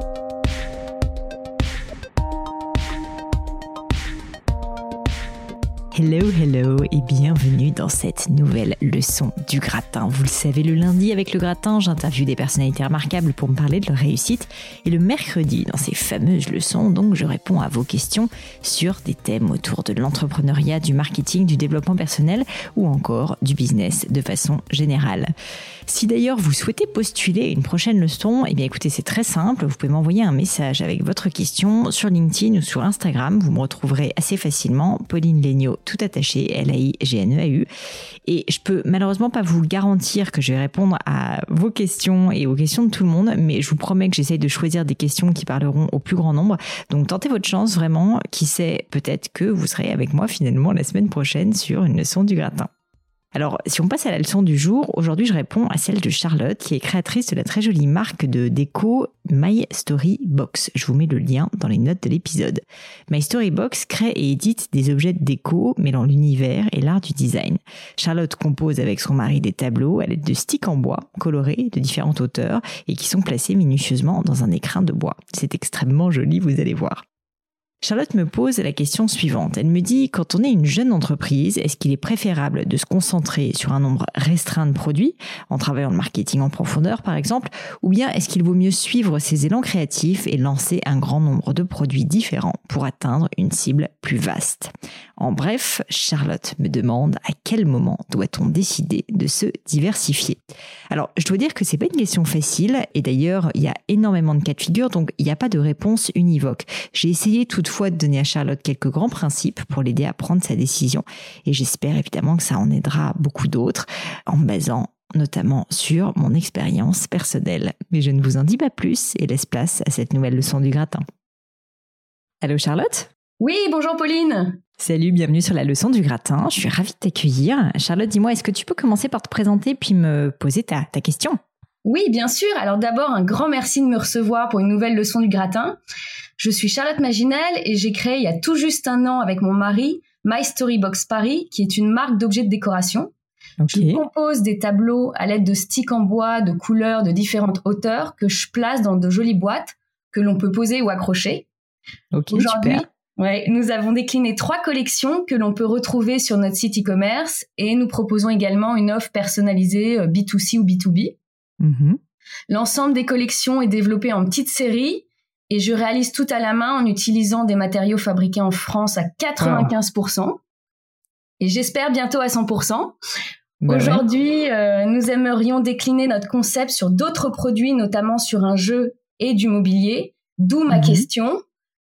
thank you Hello, hello et bienvenue dans cette nouvelle leçon du gratin. Vous le savez, le lundi avec le gratin, j'interviewe des personnalités remarquables pour me parler de leur réussite. Et le mercredi, dans ces fameuses leçons, donc, je réponds à vos questions sur des thèmes autour de l'entrepreneuriat, du marketing, du développement personnel ou encore du business de façon générale. Si d'ailleurs vous souhaitez postuler une prochaine leçon, eh bien écoutez, c'est très simple. Vous pouvez m'envoyer un message avec votre question sur LinkedIn ou sur Instagram. Vous me retrouverez assez facilement. Pauline Legnaud, tout attaché, L-A-I-G-N-E-A-U. Et je peux malheureusement pas vous garantir que je vais répondre à vos questions et aux questions de tout le monde, mais je vous promets que j'essaye de choisir des questions qui parleront au plus grand nombre. Donc tentez votre chance vraiment. Qui sait, peut-être que vous serez avec moi finalement la semaine prochaine sur une leçon du gratin. Alors, si on passe à la leçon du jour, aujourd'hui je réponds à celle de Charlotte, qui est créatrice de la très jolie marque de déco My Story Box. Je vous mets le lien dans les notes de l'épisode. My Story Box crée et édite des objets de déco mêlant l'univers et l'art du design. Charlotte compose avec son mari des tableaux à l'aide de sticks en bois, colorés de différentes hauteurs et qui sont placés minutieusement dans un écrin de bois. C'est extrêmement joli, vous allez voir. Charlotte me pose la question suivante. Elle me dit, quand on est une jeune entreprise, est-ce qu'il est préférable de se concentrer sur un nombre restreint de produits, en travaillant le marketing en profondeur par exemple, ou bien est-ce qu'il vaut mieux suivre ses élans créatifs et lancer un grand nombre de produits différents pour atteindre une cible plus vaste? En bref, Charlotte me demande à quel moment doit-on décider de se diversifier Alors, je dois dire que c'est pas une question facile, et d'ailleurs, il y a énormément de cas de figure, donc il n'y a pas de réponse univoque. J'ai essayé tout fois de donner à Charlotte quelques grands principes pour l'aider à prendre sa décision. Et j'espère évidemment que ça en aidera beaucoup d'autres en basant notamment sur mon expérience personnelle. Mais je ne vous en dis pas plus et laisse place à cette nouvelle leçon du gratin. Allô Charlotte? Oui, bonjour Pauline Salut, bienvenue sur la leçon du gratin. Je suis ravie de t'accueillir. Charlotte, dis-moi, est-ce que tu peux commencer par te présenter puis me poser ta, ta question? Oui, bien sûr. Alors d'abord, un grand merci de me recevoir pour une nouvelle leçon du gratin. Je suis Charlotte Maginel et j'ai créé il y a tout juste un an avec mon mari My Story Box Paris, qui est une marque d'objets de décoration. Je compose des tableaux à l'aide de sticks en bois de couleurs de différentes hauteurs que je place dans de jolies boîtes que l'on peut poser ou accrocher. Aujourd'hui, ouais, nous avons décliné trois collections que l'on peut retrouver sur notre site e-commerce et nous proposons également une offre personnalisée B2C euh, ou B2B. Mm-hmm. L'ensemble des collections est développé en petites séries et je réalise tout à la main en utilisant des matériaux fabriqués en France à 95% et j'espère bientôt à 100%. Bah Aujourd'hui, euh, nous aimerions décliner notre concept sur d'autres produits, notamment sur un jeu et du mobilier. D'où ma mhm. question.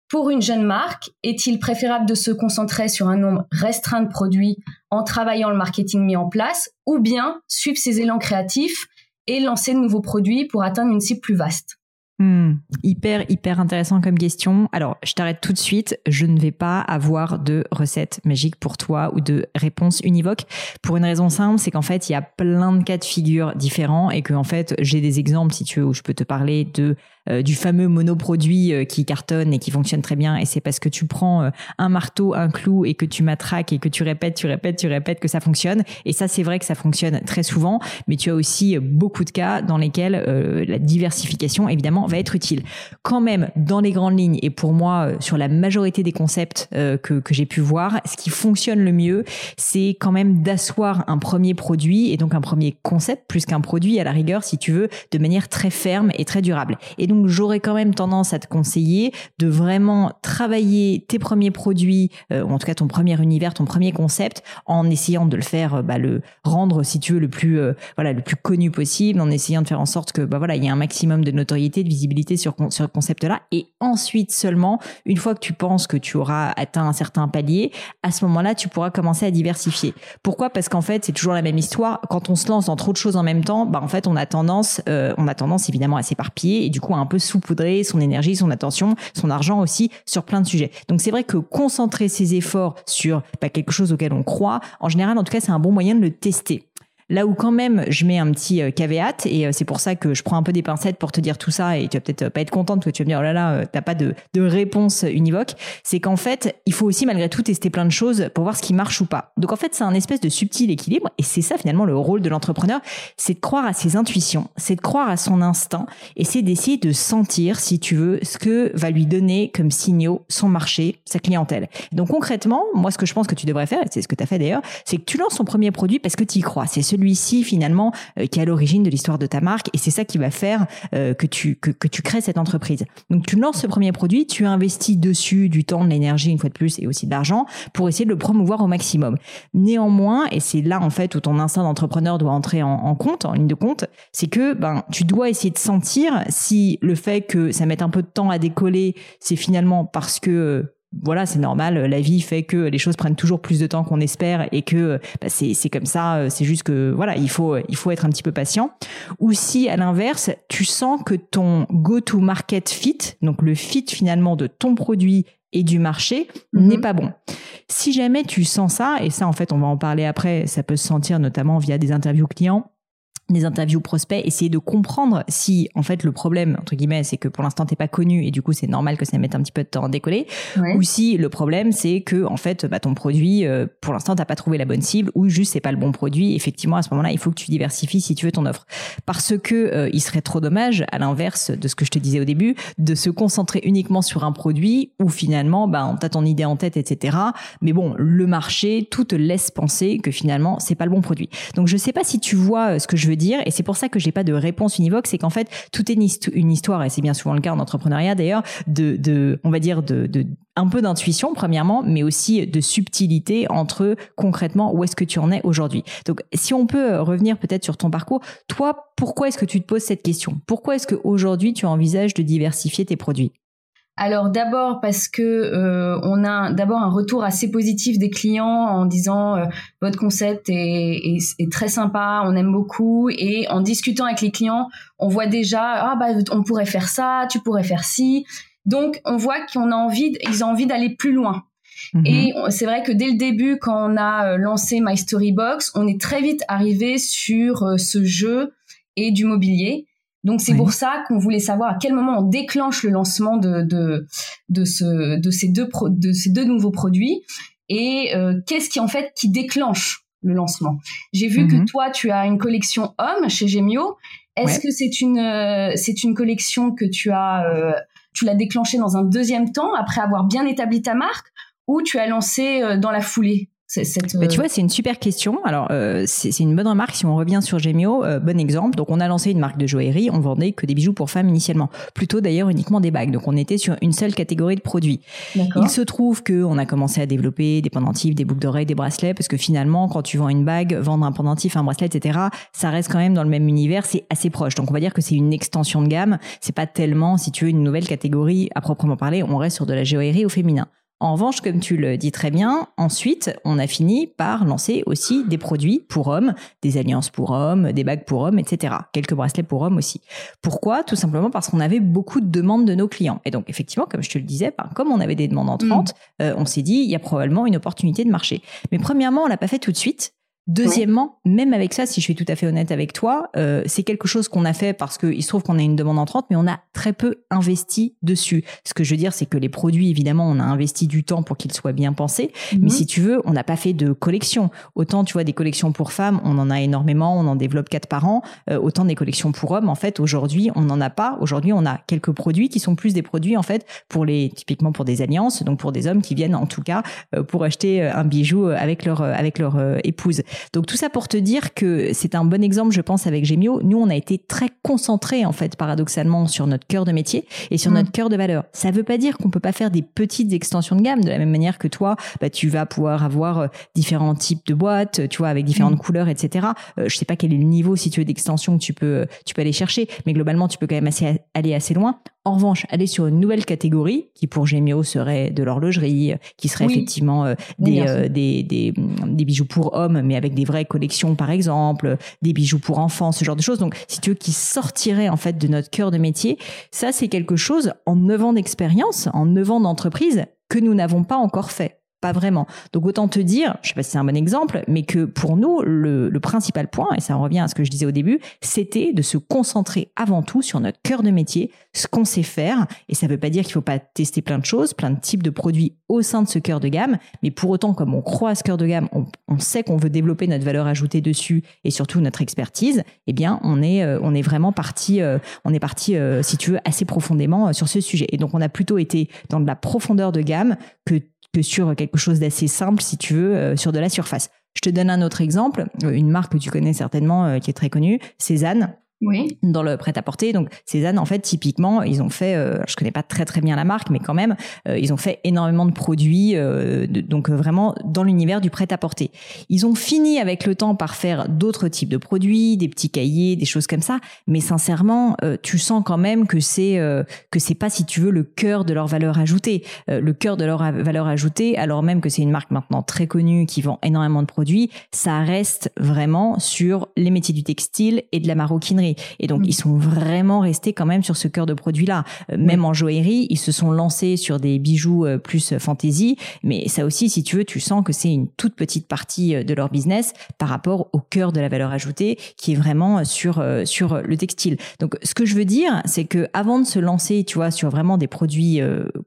Pour une jeune marque, est-il préférable de se concentrer sur un nombre restreint de produits en travaillant le marketing mis en place ou bien suivre ses élans créatifs et lancer de nouveaux produits pour atteindre une cible plus vaste? Hmm, hyper, hyper intéressant comme question. Alors, je t'arrête tout de suite. Je ne vais pas avoir de recette magique pour toi ou de réponse univoque. Pour une raison simple, c'est qu'en fait, il y a plein de cas de figure différents et que, en fait, j'ai des exemples, si tu veux, où je peux te parler de euh, du fameux monoproduit euh, qui cartonne et qui fonctionne très bien. Et c'est parce que tu prends euh, un marteau, un clou et que tu matraques et que tu répètes, tu répètes, tu répètes que ça fonctionne. Et ça, c'est vrai que ça fonctionne très souvent. Mais tu as aussi beaucoup de cas dans lesquels la diversification, évidemment, va être utile. Quand même, dans les grandes lignes, et pour moi, sur la majorité des concepts que, que j'ai pu voir, ce qui fonctionne le mieux, c'est quand même d'asseoir un premier produit et donc un premier concept plus qu'un produit à la rigueur, si tu veux, de manière très ferme et très durable. Et donc, donc j'aurais quand même tendance à te conseiller de vraiment travailler tes premiers produits, euh, ou en tout cas ton premier univers, ton premier concept, en essayant de le faire, euh, bah, le rendre si tu veux le plus euh, voilà le plus connu possible, en essayant de faire en sorte que bah voilà il y a un maximum de notoriété, de visibilité sur sur ce concept-là, et ensuite seulement une fois que tu penses que tu auras atteint un certain palier, à ce moment-là tu pourras commencer à diversifier. Pourquoi? Parce qu'en fait c'est toujours la même histoire. Quand on se lance dans trop de choses en même temps, bah en fait on a tendance on a tendance évidemment à s'éparpiller et du coup un peu saupoudrer son énergie, son attention, son argent aussi sur plein de sujets. Donc c'est vrai que concentrer ses efforts sur pas quelque chose auquel on croit, en général, en tout cas, c'est un bon moyen de le tester. Là où quand même je mets un petit euh, caveat et euh, c'est pour ça que je prends un peu des pincettes pour te dire tout ça et tu vas peut-être pas être contente parce que tu vas me dire oh là là t'as pas de, de réponse univoque. C'est qu'en fait il faut aussi malgré tout tester plein de choses pour voir ce qui marche ou pas. Donc en fait c'est un espèce de subtil équilibre et c'est ça finalement le rôle de l'entrepreneur, c'est de croire à ses intuitions, c'est de croire à son instinct et c'est d'essayer de sentir si tu veux ce que va lui donner comme signaux son marché, sa clientèle. Donc concrètement, moi ce que je pense que tu devrais faire, et c'est ce que tu as fait d'ailleurs, c'est que tu lances ton premier produit parce que tu y crois. C'est celui-ci finalement euh, qui est à l'origine de l'histoire de ta marque et c'est ça qui va faire euh, que tu que, tu crées cette entreprise. Donc tu lances ce premier produit, tu investis dessus du temps, de l'énergie une fois de plus et aussi de l'argent pour essayer de le promouvoir au maximum. Néanmoins, et c'est là en fait où ton instinct d'entrepreneur doit entrer en, en, compte, en ligne de compte, c'est que ben tu dois essayer de sentir si le fait que ça mette un peu de temps à décoller, c'est finalement parce que voilà, c'est normal. La vie fait que les choses prennent toujours plus de temps qu'on espère et que bah, c'est comme ça. C'est juste que voilà, il faut il faut être un petit peu patient. Ou si à l'inverse, tu sens que ton go-to-market fit, donc le fit finalement de ton produit et du marché mhm. n'est pas bon. Si jamais tu sens ça, et ça en fait on va en parler après, ça peut se sentir notamment via des interviews clients des interviews prospects, essayer de comprendre si en fait le problème entre guillemets c'est que pour l'instant t'es pas connu et du coup c'est normal que ça mette un petit peu de temps à décoller, ou si le problème c'est que en fait bah, ton produit euh, pour l'instant t'as pas trouvé la bonne cible ou juste c'est pas le bon produit. Effectivement à ce moment-là il faut que tu diversifies si tu veux ton offre parce que euh, il serait trop dommage à l'inverse de ce que je te disais au début de se concentrer uniquement sur un produit où finalement bah t'as ton idée en tête etc. Mais bon le marché tout te laisse penser que finalement c'est pas le bon produit. Donc je sais pas si tu vois euh, ce que je veux et c'est pour ça que j'ai pas de réponse univoque, c'est qu'en fait, tout est une histoire, et c'est bien souvent le cas en entrepreneuriat d'ailleurs, de, on va dire, de, un peu d'intuition premièrement, mais aussi de subtilité entre concrètement où est-ce que tu en es aujourd'hui. Donc, si on peut revenir peut-être sur ton parcours, toi, pourquoi est-ce que tu te poses cette question? Pourquoi est-ce qu'aujourd'hui tu envisages de diversifier tes produits? Alors d'abord parce que euh, on a d'abord un retour assez positif des clients en disant euh, votre concept est, est, très sympa, on aime beaucoup et en discutant avec les clients, on voit déjà ah bah on pourrait faire ça, tu pourrais faire ci. Donc on voit qu'on a envie, ils ont envie d'aller plus loin. Mhm. Et c'est vrai que dès le début, quand on a euh, lancé My Story Box, on est très vite arrivé sur ce jeu et du mobilier. Donc c'est pour ça qu'on voulait savoir à quel moment on déclenche le lancement de de de ce de ces deux de ces deux nouveaux produits et euh, qu'est-ce qui en fait qui déclenche le lancement. J'ai vu que mhm. toi tu as une collection homme chez Gemio. Est-ce que c'est une euh, c'est une collection que tu as euh, tu l'as déclenchée dans un deuxième temps après avoir bien établi ta marque ou tu as lancé dans la foulée? Cette, tu euh, vois, c'est une super question. Alors, euh, c'est une bonne remarque. Si on revient sur Gemio, euh, bon exemple. Donc, on a lancé une marque de joaillerie. On vendait que des bijoux pour femmes initialement. Plutôt d'ailleurs uniquement des bagues. Donc, on était sur une seule catégorie de produits. Il se trouve que on a commencé à développer des pendentifs, des boucles d'oreilles, des bracelets, parce que finalement, quand tu vends une bague, vendre un pendentif, un bracelet, etc., ça reste quand même dans le même univers. C'est assez proche. Donc, on va dire que c'est une extension de gamme. C'est pas tellement, si tu veux, une nouvelle catégorie à proprement parler. On reste sur de la joaillerie au féminin. En revanche, comme tu le dis très bien, ensuite, on a fini par lancer aussi des produits pour hommes, des alliances pour hommes, des bagues pour hommes, etc. Quelques bracelets pour hommes aussi. Pourquoi? Tout simplement parce qu'on avait beaucoup de demandes de nos clients. Et donc, effectivement, comme je te le disais, ben, comme on avait des demandes entrantes, mm. euh, on s'est dit, il y a probablement une opportunité de marché. Mais premièrement, on l'a pas fait tout de suite Deuxièmement, même avec ça, si je suis tout à fait honnête avec toi, euh, c'est quelque chose qu'on a fait parce qu'il se trouve qu'on a une demande entrante, mais on a très peu investi dessus. Ce que je veux dire, c'est que les produits, évidemment, on a investi du temps pour qu'ils soient bien pensés, mais mhm. si tu veux, on n'a pas fait de collection. Autant, tu vois, des collections pour femmes, on en a énormément, on en développe quatre par an. Euh, autant des collections pour hommes, en fait, aujourd'hui, on n'en a pas. Aujourd'hui, on a quelques produits qui sont plus des produits, en fait, pour les, typiquement pour des alliances, donc pour des hommes qui viennent, en tout cas, euh, pour acheter un bijou avec leur, avec leur épouse. Donc tout ça pour te dire que c'est un bon exemple, je pense, avec Gemio. Nous, on a été très concentrés, en fait, paradoxalement, sur notre cœur de métier et sur mm. notre cœur de valeur. Ça veut pas dire qu'on peut pas faire des petites extensions de gamme de la même manière que toi, bah, tu vas pouvoir avoir euh, différents types de boîtes, tu vois, avec différentes mm. couleurs, etc. Euh, je sais pas quel est le niveau, si tu veux, d'extension que tu peux, euh, tu peux aller chercher, mais globalement, tu peux quand même assez, aller assez loin. En revanche, aller sur une nouvelle catégorie qui pour Gemio serait de l'horlogerie, qui serait effectivement euh, des, des, des, des, bijoux pour hommes, mais avec des vraies collections par exemple, des bijoux pour enfants, ce genre de choses. Donc, si tu veux, qui sortirait en fait de notre cœur de métier, ça c'est quelque chose en neuf ans d'expérience, en neuf ans d'entreprise que nous n'avons pas encore fait. Pas vraiment. Donc autant te dire, je sais pas si c'est un bon exemple, mais que pour nous, le, principal point, et ça en revient à ce que je disais au début, c'était de se concentrer avant tout sur notre cœur de métier, ce qu'on sait faire. Et ça veut pas dire qu'il faut pas tester plein de choses, plein de types de produits au sein de ce cœur de gamme, mais pour autant, comme on croit à ce cœur de gamme, on, sait qu'on veut développer notre valeur ajoutée dessus et surtout notre expertise. Eh bien, on est euh, on est vraiment parti, euh, on est parti, euh, si tu veux, assez profondément sur ce sujet. Et donc, on a plutôt été dans de la profondeur de gamme que que sur quelque chose d'assez simple, si tu veux, sur de la surface. Je te donne un autre exemple, une marque que tu connais certainement, qui est très connue, Cézanne oui. dans le prêt-à-porter. Donc Cézanne, en fait, typiquement, ils ont fait, euh, je connais pas très très bien la marque, mais quand même, euh, ils ont fait énormément de produits, euh, donc euh, vraiment dans l'univers du prêt-à-porter. Ils ont fini avec le temps par faire d'autres types de produits, des petits cahiers, des choses comme ça. Mais sincèrement, tu sens quand même que c'est que c'est pas, si tu veux, le cœur de leur valeur ajoutée. le cœur de leur valeur ajoutée, alors même que c'est une marque maintenant très connue qui vend énormément de produits, ça reste vraiment sur les métiers du textile et de la maroquinerie. Et donc, ils sont vraiment restés quand même sur ce cœur de produit-là. Euh, même en joaillerie, ils se sont lancés sur des bijoux euh, plus euh, fantaisie. Mais ça aussi, si tu veux, tu sens que c'est une toute petite partie de leur business par rapport au cœur de la valeur ajoutée qui est vraiment sur, sur le textile. Donc, ce que je veux dire, c'est que avant de se lancer, tu vois, sur vraiment des produits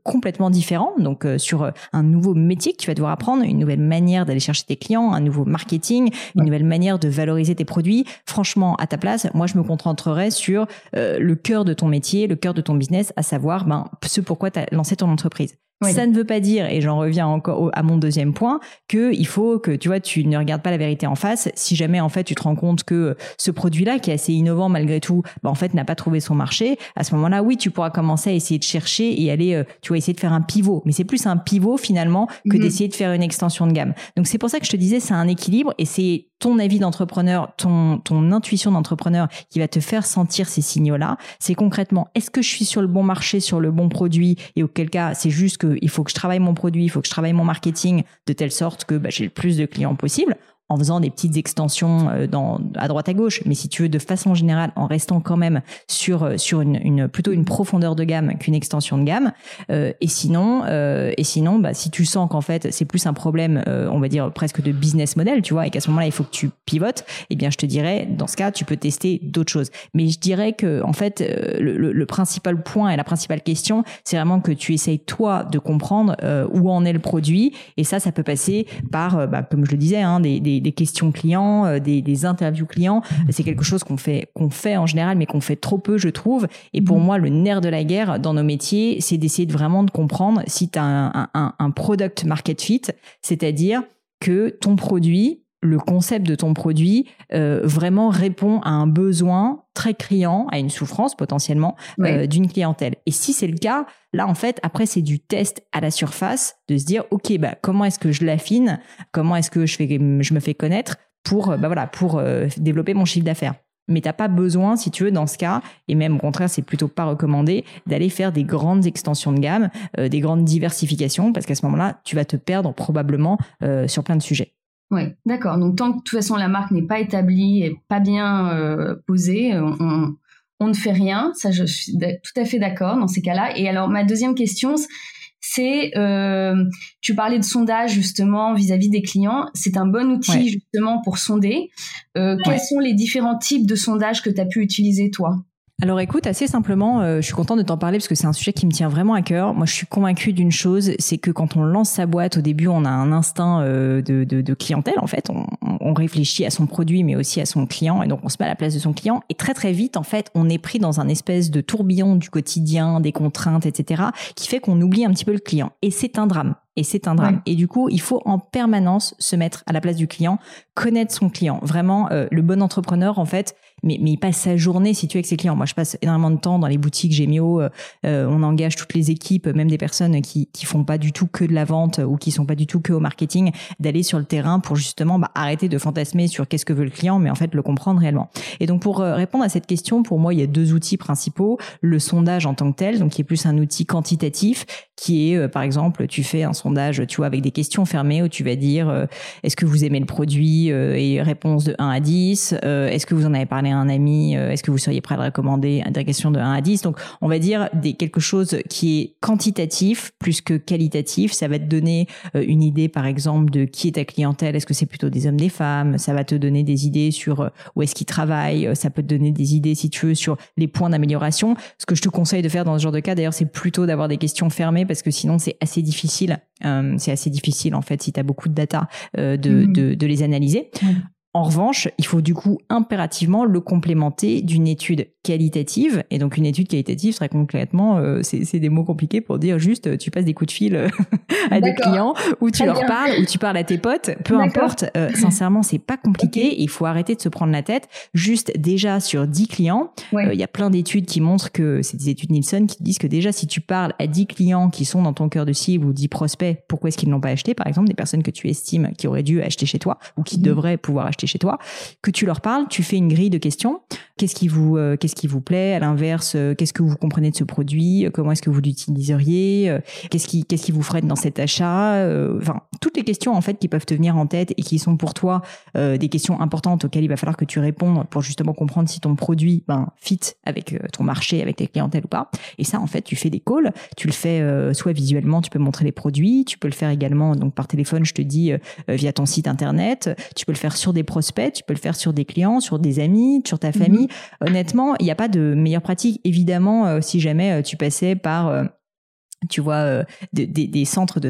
complètement différents, donc sur un nouveau métier que tu vas devoir apprendre, une nouvelle manière d'aller chercher tes clients, un nouveau marketing, une nouvelle manière de valoriser tes produits, franchement, à ta place, moi, je me concentrerait sur euh, le cœur de ton métier, le cœur de ton business, à savoir ben, ce pourquoi tu as lancé ton entreprise. Ça ne veut pas dire, et j'en reviens encore à mon deuxième point, que il faut que tu vois, tu ne regardes pas la vérité en face. Si jamais en fait tu te rends compte que ce produit-là, qui est assez innovant malgré tout, bah, en fait n'a pas trouvé son marché, à ce moment-là, oui, tu pourras commencer à essayer de chercher et aller, euh, tu vas essayer de faire un pivot. Mais c'est plus un pivot finalement que mhm. d'essayer de faire une extension de gamme. Donc c'est pour ça que je te disais, c'est un équilibre et c'est ton avis d'entrepreneur, ton, ton intuition d'entrepreneur qui va te faire sentir ces signaux-là. C'est concrètement, est-ce que je suis sur le bon marché, sur le bon produit et auquel cas, c'est juste que il faut que je travaille mon produit, il faut que je travaille mon marketing de telle sorte que bah, j'ai le plus de clients possible en faisant des petites extensions euh, à droite à gauche, mais si tu veux de façon générale, en restant quand même sur euh, sur une, plutôt une profondeur de gamme qu'une extension de gamme. Euh, et sinon, et sinon, bah, si tu sens qu'en fait c'est plus un problème, on va dire presque de business model, tu vois, et qu'à ce moment-là il faut que tu pivotes, eh bien je te dirais, dans ce cas, tu peux tester d'autres choses. Mais je dirais que en fait le, principal point et la principale question, c'est vraiment que tu essayes toi de comprendre où en est le produit, et ça, ça peut passer par, bah, comme je le disais, hein, des des, questions clients, euh, des, interviews clients. C'est quelque chose qu'on fait, qu'on fait en général, mais qu'on fait trop peu, je trouve. Et pour mhm. moi, le nerf de la guerre dans nos métiers, c'est d'essayer de vraiment de comprendre si tu as un, un product market fit, c'est-à-dire que ton produit le concept de ton produit euh, vraiment répond à un besoin très criant, à une souffrance potentiellement euh, d'une clientèle. Et si c'est le cas, là en fait, après c'est du test à la surface, de se dire ok bah comment est-ce que je l'affine, comment est-ce que je fais, je me fais connaître pour bah voilà pour euh, développer mon chiffre d'affaires? Mais t'as pas besoin, si tu veux, dans ce cas, et même au contraire, c'est plutôt pas recommandé, d'aller faire des grandes extensions de gamme, des grandes diversifications, parce qu'à ce moment-là, tu vas te perdre probablement sur plein de sujets. Oui, d'accord. Donc tant que de toute façon la marque n'est pas établie et pas bien euh, posée, on, on, ne fait rien. Ça, je suis tout à fait d'accord dans ces cas-là. Et alors ma deuxième question, c'est euh, tu parlais de sondage justement vis-à-vis des clients. C'est un bon outil justement pour sonder. Euh, Quels sont les différents types de sondages que tu as pu utiliser toi? Alors écoute, assez simplement, euh, je suis contente de t'en parler parce que c'est un sujet qui me tient vraiment à cœur. Moi, je suis convaincue d'une chose, c'est que quand on lance sa boîte, au début, on a un instinct euh, de, clientèle, en fait. On, on, réfléchit à son produit, mais aussi à son client, et donc on se met à la place de son client. Et très très vite, en fait, on est pris dans un espèce de tourbillon du quotidien, des contraintes, etc., qui fait qu'on oublie un petit peu le client. Et c'est un drame et c'est un drame. Et du coup, il faut en permanence se mettre à la place du client, connaître son client. Vraiment, euh, le bon entrepreneur, en fait, mais, mais il passe sa journée, si tu es avec ses clients. Moi, je passe énormément de temps dans les boutiques Gémio. Euh, euh, on engage toutes les équipes, même des personnes qui qui font pas du tout que de la vente ou qui sont pas du tout que au marketing, d'aller sur le terrain pour justement bah, arrêter de fantasmer sur qu'est-ce que veut le client, mais en fait le comprendre réellement. Et donc, pour répondre à cette question, pour moi, il y a deux outils principaux. Le sondage en tant que tel, donc qui est plus un outil quantitatif, qui est, par exemple, tu fais un sondage, tu vois, avec des questions fermées où tu vas dire euh, est-ce que vous aimez le produit et réponse de 1 à 10, est-ce que vous en avez parlé à un ami, est-ce que vous seriez prêt à le recommander, des questions de 1 à 10. Donc, on va dire des, quelque chose qui est quantitatif plus que qualitatif. Ça va te donner une idée, par exemple, de qui est ta clientèle. Est-ce que c'est plutôt des hommes, des femmes? Ça va te donner des idées sur où est-ce qu'ils travaillent. Ça peut te donner des idées, si tu veux, sur les points d'amélioration. Ce que je te conseille de faire dans ce genre de cas, d'ailleurs, c'est plutôt d'avoir des questions fermées parce que sinon c'est assez difficile. Euh, c'est assez difficile en fait si tu as beaucoup de data euh, de, mmh. de, de, les analyser. En revanche, il faut du coup impérativement le complémenter d'une étude qualitative. Et donc une étude qualitative serait concrètement, euh, c'est des mots compliqués pour dire juste euh, tu passes des coups de fil euh, à des clients, ou tu leur parles, ou tu parles à tes potes, peu importe. sincèrement, c'est pas compliqué. Il faut arrêter de se prendre la tête. Juste déjà sur 10 clients, il y a plein d'études qui montrent que c'est des études Nielsen qui disent que déjà si tu parles à 10 clients qui sont dans ton cœur de cible ou 10 prospects, pourquoi est-ce qu'ils n'ont pas acheté? Par exemple, des personnes que tu estimes qui auraient dû acheter chez toi ou qui mmh. devraient pouvoir acheter chez toi, que tu leur parles, tu fais une grille de questions. Qu'est-ce qui vous, euh, qu'est-ce qui vous plaît? À l'inverse, euh, qu'est-ce que vous comprenez de ce produit? Comment est-ce que vous l'utiliseriez? Euh, Qu'est-ce qui, qu'est-ce qui vous freine dans cet achat? Enfin, toutes les questions en fait qui peuvent te venir en tête et qui sont pour toi des questions importantes auxquelles il va falloir que tu répondes pour justement comprendre si ton produit ben, fit avec ton marché, avec tes clientèles ou pas. Et ça, en fait, tu fais des calls. Tu le fais soit visuellement, tu peux montrer les produits. Tu peux le faire également donc par téléphone. Je te dis via ton site internet. Tu peux le faire sur des prospects tu peux le faire sur des clients, sur des amis, sur ta mhm. famille. Honnêtement, il n'y a pas de meilleure pratique. Évidemment, euh, si jamais euh, tu passais par euh, tu vois, des, centres de,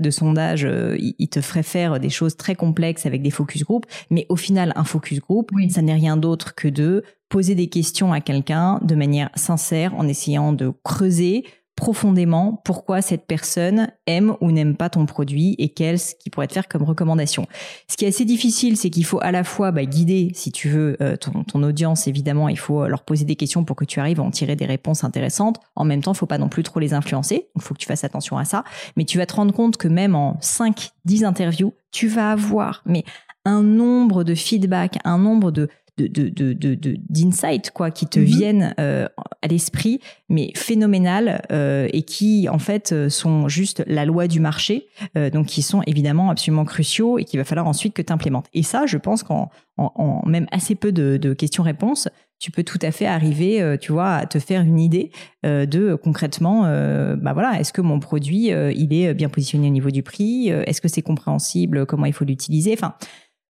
de sondage, ils te feraient faire des choses très complexes avec des focus group. Mais au final, un focus group, ça n'est rien d'autre que de poser des questions à quelqu'un de manière sincère, en essayant de creuser profondément pourquoi cette personne aime ou n'aime pas ton produit et qu'est-ce qui pourrait te faire comme recommandation. Ce qui est assez difficile, c'est qu'il faut à la fois bah, guider, si tu veux, euh, ton, audience, évidemment, il faut leur poser des questions pour que tu arrives à en tirer des réponses intéressantes. En même temps, il faut pas non plus trop les influencer, il faut que tu fasses attention à ça. Mais tu vas te rendre compte que même en 5, 10 interviews, tu vas avoir mais un nombre de feedback, un nombre de, d'insights quoi qui te mhm. viennent euh, à l'esprit mais phénoménal euh, et qui en fait euh, sont juste la loi du marché donc qui sont évidemment absolument cruciaux et qu'il va falloir ensuite que tu implémentes et ça je pense qu'en en, même assez peu de, questions-réponses tu peux tout à fait arriver tu vois à te faire une idée de concrètement bah voilà est-ce que mon produit il est bien positionné au niveau du prix est-ce que c'est compréhensible comment il faut l'utiliser enfin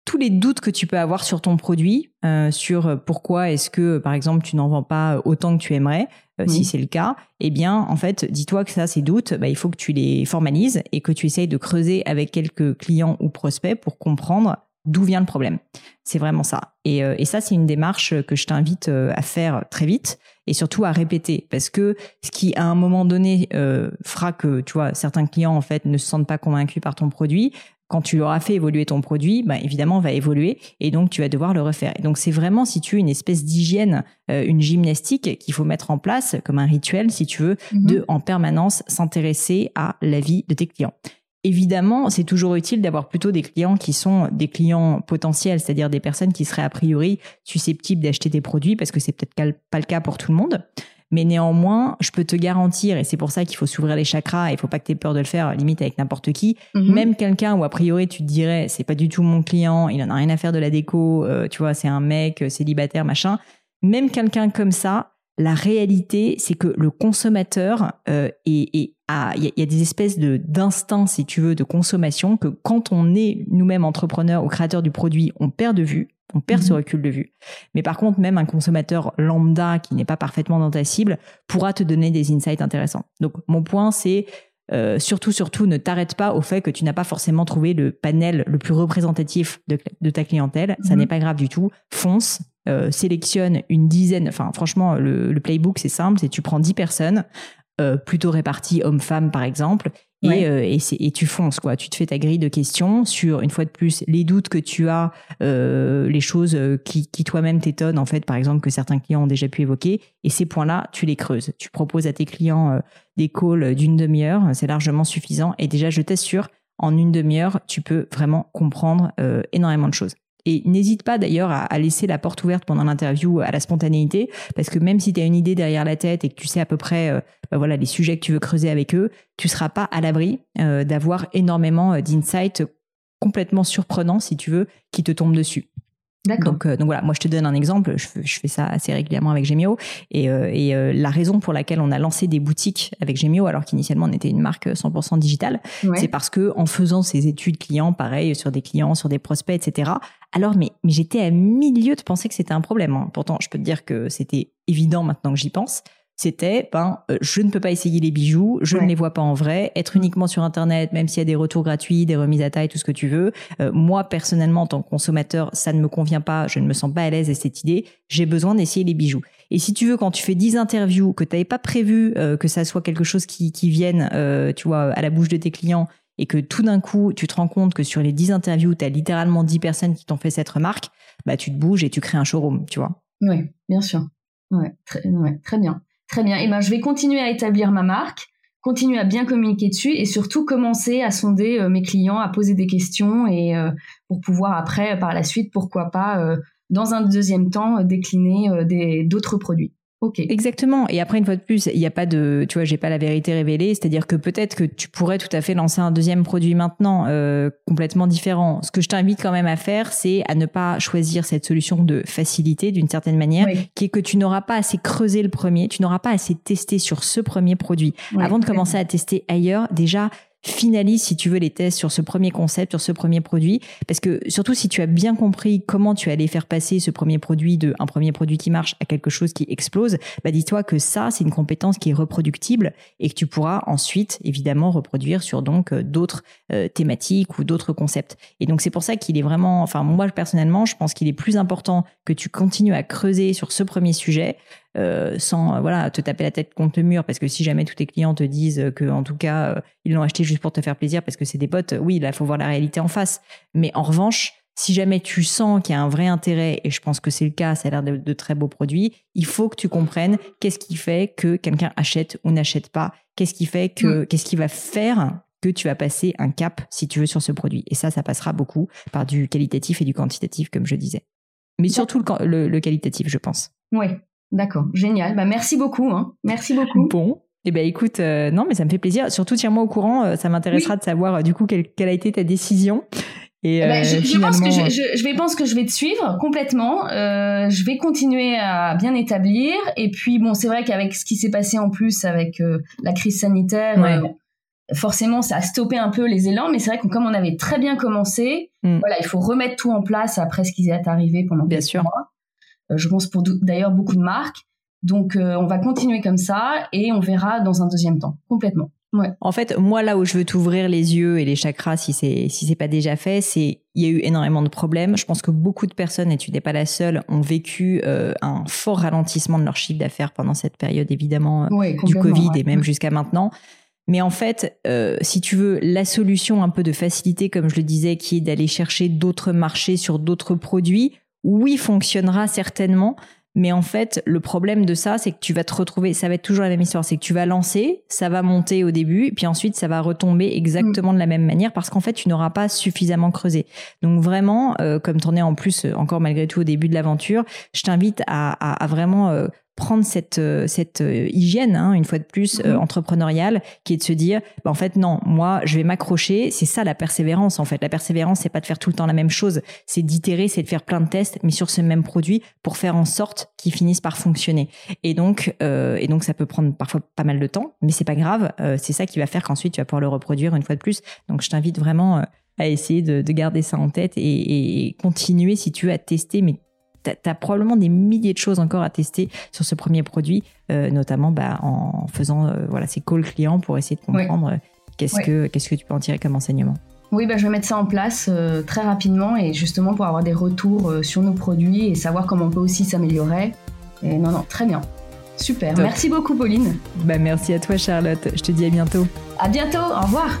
tous les doutes que tu peux avoir sur ton produit, euh, sur pourquoi est-ce que, par exemple, tu n'en vends pas autant que tu aimerais, euh, si c'est le cas, eh bien, en fait, dis-toi que ça, ces doutes, bah, il faut que tu les formalises et que tu essayes de creuser avec quelques clients ou prospects pour comprendre d'où vient le problème. C'est vraiment ça. Et, euh, et ça, c'est une démarche que je t'invite à faire très vite et surtout à répéter parce que ce qui à un moment donné fera que tu vois certains clients en fait ne se sentent pas convaincus par ton produit quand tu auras fait évoluer ton produit, bah, évidemment, va évoluer et donc tu vas devoir le refaire. Et donc c'est vraiment, si tu veux, une espèce d'hygiène, euh, une gymnastique qu'il faut mettre en place comme un rituel, si tu veux, mhm. de en permanence s'intéresser à la vie de tes clients. Évidemment, c'est toujours utile d'avoir plutôt des clients qui sont des clients potentiels, c'est-à-dire des personnes qui seraient a priori susceptibles d'acheter tes produits parce que c'est peut-être pas le cas pour tout le monde. Mais néanmoins, je peux te garantir, et c'est pour ça qu'il faut s'ouvrir les chakras, il faut pas que tu aies peur de le faire, limite avec n'importe qui. Mhm. Même quelqu'un où a priori tu te dirais, c'est pas du tout mon client, il en a rien à faire de la déco, euh, tu vois, c'est un mec euh, célibataire, machin. Même quelqu'un comme ça, la réalité, c'est que le consommateur euh, est, il y, a des espèces de d'instinct, si tu veux, de consommation que quand on est nous-mêmes entrepreneurs ou créateurs du produit, on perd de vue on perd ce mhm. recul de vue. Mais par contre, même un consommateur lambda qui n'est pas parfaitement dans ta cible pourra te donner des insights intéressants. Donc, mon point, c'est euh, surtout, surtout, ne t'arrête pas au fait que tu n'as pas forcément trouvé le panel le plus représentatif de, ta clientèle. Ça mhm. n'est pas grave du tout. Fonce, euh, sélectionne une dizaine. Enfin, franchement, le, playbook, c'est simple. C'est tu prends dix personnes, euh, plutôt réparties hommes-femmes, par exemple, et, euh, et, tu fonces quoi. Tu te fais ta grille de questions sur une fois de plus les doutes que tu as, euh, les choses euh, qui, qui toi-même t'étonnent en fait, par exemple que certains clients ont déjà pu évoquer. Et ces points-là, tu les creuses. Tu proposes à tes clients des calls d'une demi-heure, c'est largement suffisant. Et déjà, je t'assure, en une demi-heure, tu peux vraiment comprendre énormément de choses. Et n'hésite pas d'ailleurs à, laisser la porte ouverte pendant l'interview à la spontanéité, parce que même si tu as une idée derrière la tête et que tu sais à peu près euh, bah voilà les sujets que tu veux creuser avec eux, tu seras pas à l'abri euh, d'avoir énormément d'insights complètement surprenants, si tu veux, qui te tombent dessus. Donc, euh, donc voilà, moi je te donne un exemple, je, je fais ça assez régulièrement avec Gemio, et, euh, et euh, la raison pour laquelle on a lancé des boutiques avec Gemio, alors qu'initialement on était une marque 100% digitale, c'est parce que en faisant ces études clients, pareil, sur des clients, sur des prospects, etc., alors mais, mais j'étais à milieu de penser que c'était un problème. Hein. Pourtant, je peux te dire que c'était évident maintenant que j'y pense c'était ben euh, je ne peux pas essayer les bijoux, je ne les vois pas en vrai, être uniquement sur internet, même s'il y a des retours gratuits, des remises à taille, tout ce que tu veux. Euh, moi personnellement, en tant que consommateur, ça ne me convient pas, je ne me sens pas à l'aise avec cette idée. J'ai besoin d'essayer les bijoux. Et si tu veux, quand tu fais 10 interviews, que tu n'avais pas prévu euh, que ça soit quelque chose qui, qui vienne, tu vois, à la bouche de tes clients, et que tout d'un coup, tu te rends compte que sur les 10 interviews, tu as littéralement 10 personnes qui t'ont fait cette remarque, bah tu te bouges et tu crées un showroom, tu vois. Oui, bien sûr. Ouais, très, ouais, très bien. Très bien. Et eh ben, je vais continuer à établir ma marque, continuer à bien communiquer dessus et surtout commencer à sonder euh, mes clients, à poser des questions et euh, pour pouvoir après, par la suite, pourquoi pas, euh, dans un deuxième temps, décliner d'autres produits. Exactement. Et après, une fois de plus, il n'y a pas de, tu vois, j'ai pas la vérité révélée. C'est-à-dire que peut-être que tu pourrais tout à fait lancer un deuxième produit maintenant, euh, complètement différent. Ce que je t'invite quand même à faire, c'est à ne pas choisir cette solution de facilité d'une certaine manière, qui est que tu n'auras pas assez creusé le premier, tu n'auras pas assez testé sur ce premier produit. Avant de commencer à tester ailleurs, déjà, finalise, si tu veux, les tests sur ce premier concept, sur ce premier produit. Parce que surtout, si tu as bien compris comment tu allais faire passer ce premier produit de un premier produit qui marche à quelque chose qui explose, bah dis-toi que ça, c'est une compétence qui est reproductible et que tu pourras ensuite, évidemment, reproduire sur donc euh, d'autres euh, thématiques ou d'autres concepts. Et donc, c'est pour ça qu'il est vraiment, enfin, moi, personnellement, je pense qu'il est plus important que tu continues à creuser sur ce premier sujet euh, sans euh, voilà te taper la tête contre le mur parce que si jamais tous tes clients te disent que en tout cas euh, ils l'ont acheté juste pour te faire plaisir parce que c'est des potes, oui, là il faut voir la réalité en face. Mais en revanche, si jamais tu sens qu'il y a un vrai intérêt, et je pense que c'est le cas, ça a l'air de, très beaux produits, il faut que tu comprennes qu'est-ce qui fait que quelqu'un achète ou n'achète pas, qu'est-ce qui fait que, mm. qu'est-ce qui va faire que tu vas passer un cap, si tu veux, sur ce produit. Et ça, ça passera beaucoup par du qualitatif et du quantitatif, comme je disais. Mais surtout le, le qualitatif, je pense. Oui, D'accord, génial. Bah, merci beaucoup. Hein. Merci beaucoup. Bon. Eh ben écoute, euh, non, mais ça me fait plaisir. Surtout, tiens-moi au courant. Euh, ça m'intéressera de savoir euh, du coup quelle, quelle, a été ta décision. Et, eh ben, je, je, pense que je, je, vais pense que je vais te suivre complètement. je vais continuer à bien établir. Et puis bon, c'est vrai qu'avec ce qui s'est passé en plus avec la crise sanitaire, forcément, ça a stoppé un peu les élans. Mais c'est vrai que comme on avait très bien commencé, mm. voilà, il faut remettre tout en place après ce qui est arrivé pendant bien sûr. mois. Euh, je pense pour d'ailleurs beaucoup de marques. Donc euh, on va continuer comme ça et on verra dans un deuxième temps, complètement. Ouais. En fait, moi là où je veux t'ouvrir les yeux et les chakras, si c'est si c'est pas déjà fait, c'est il y a eu énormément de problèmes. Je pense que beaucoup de personnes, et tu n'es pas la seule, ont vécu euh, un fort ralentissement de leur chiffre d'affaires pendant cette période évidemment du Covid et même jusqu'à maintenant. Mais en fait, euh, si tu veux, la solution un peu de facilité, comme je le disais, qui est d'aller chercher d'autres marchés sur d'autres produits, oui, fonctionnera certainement. Mais en fait, le problème de ça, c'est que tu vas te retrouver, ça va être toujours la même histoire, c'est que tu vas lancer, ça va monter au début, puis ensuite ça va retomber exactement de la même manière parce qu'en fait, tu n'auras pas suffisamment creusé. Donc vraiment, euh, comme tu en es en plus euh, encore malgré tout au début de l'aventure, je t'invite à, vraiment euh, prendre cette euh, cette euh, hygiène hein, une fois de plus euh, mhm. entrepreneuriale qui est de se dire bah, en fait non moi je vais m'accrocher. C'est ça la persévérance en fait. La persévérance c'est pas de faire tout le temps la même chose. C'est d'itérer c'est de faire plein de tests mais sur ce même produit pour faire en sorte qu'il finisse par fonctionner. Et donc et donc ça peut prendre parfois pas mal de temps mais c'est pas grave. C'est ça qui va faire qu'ensuite tu vas pouvoir le reproduire une fois de plus. Donc je t'invite vraiment à essayer de, de, garder ça en tête et, et continuer si tu veux à tester mais tu as, probablement des milliers de choses encore à tester sur ce premier produit, euh, notamment bah, en faisant euh, voilà, ces calls clients pour essayer de comprendre euh, qu'est-ce que qu'est-ce que tu peux en tirer comme enseignement. Oui, bah, je vais mettre ça en place très rapidement et justement pour avoir des retours sur nos produits et savoir comment on peut aussi s'améliorer. Et non, non, très bien. Super. Merci beaucoup, Pauline. Bah, merci à toi, Charlotte. Je te dis à bientôt. À bientôt. Au revoir.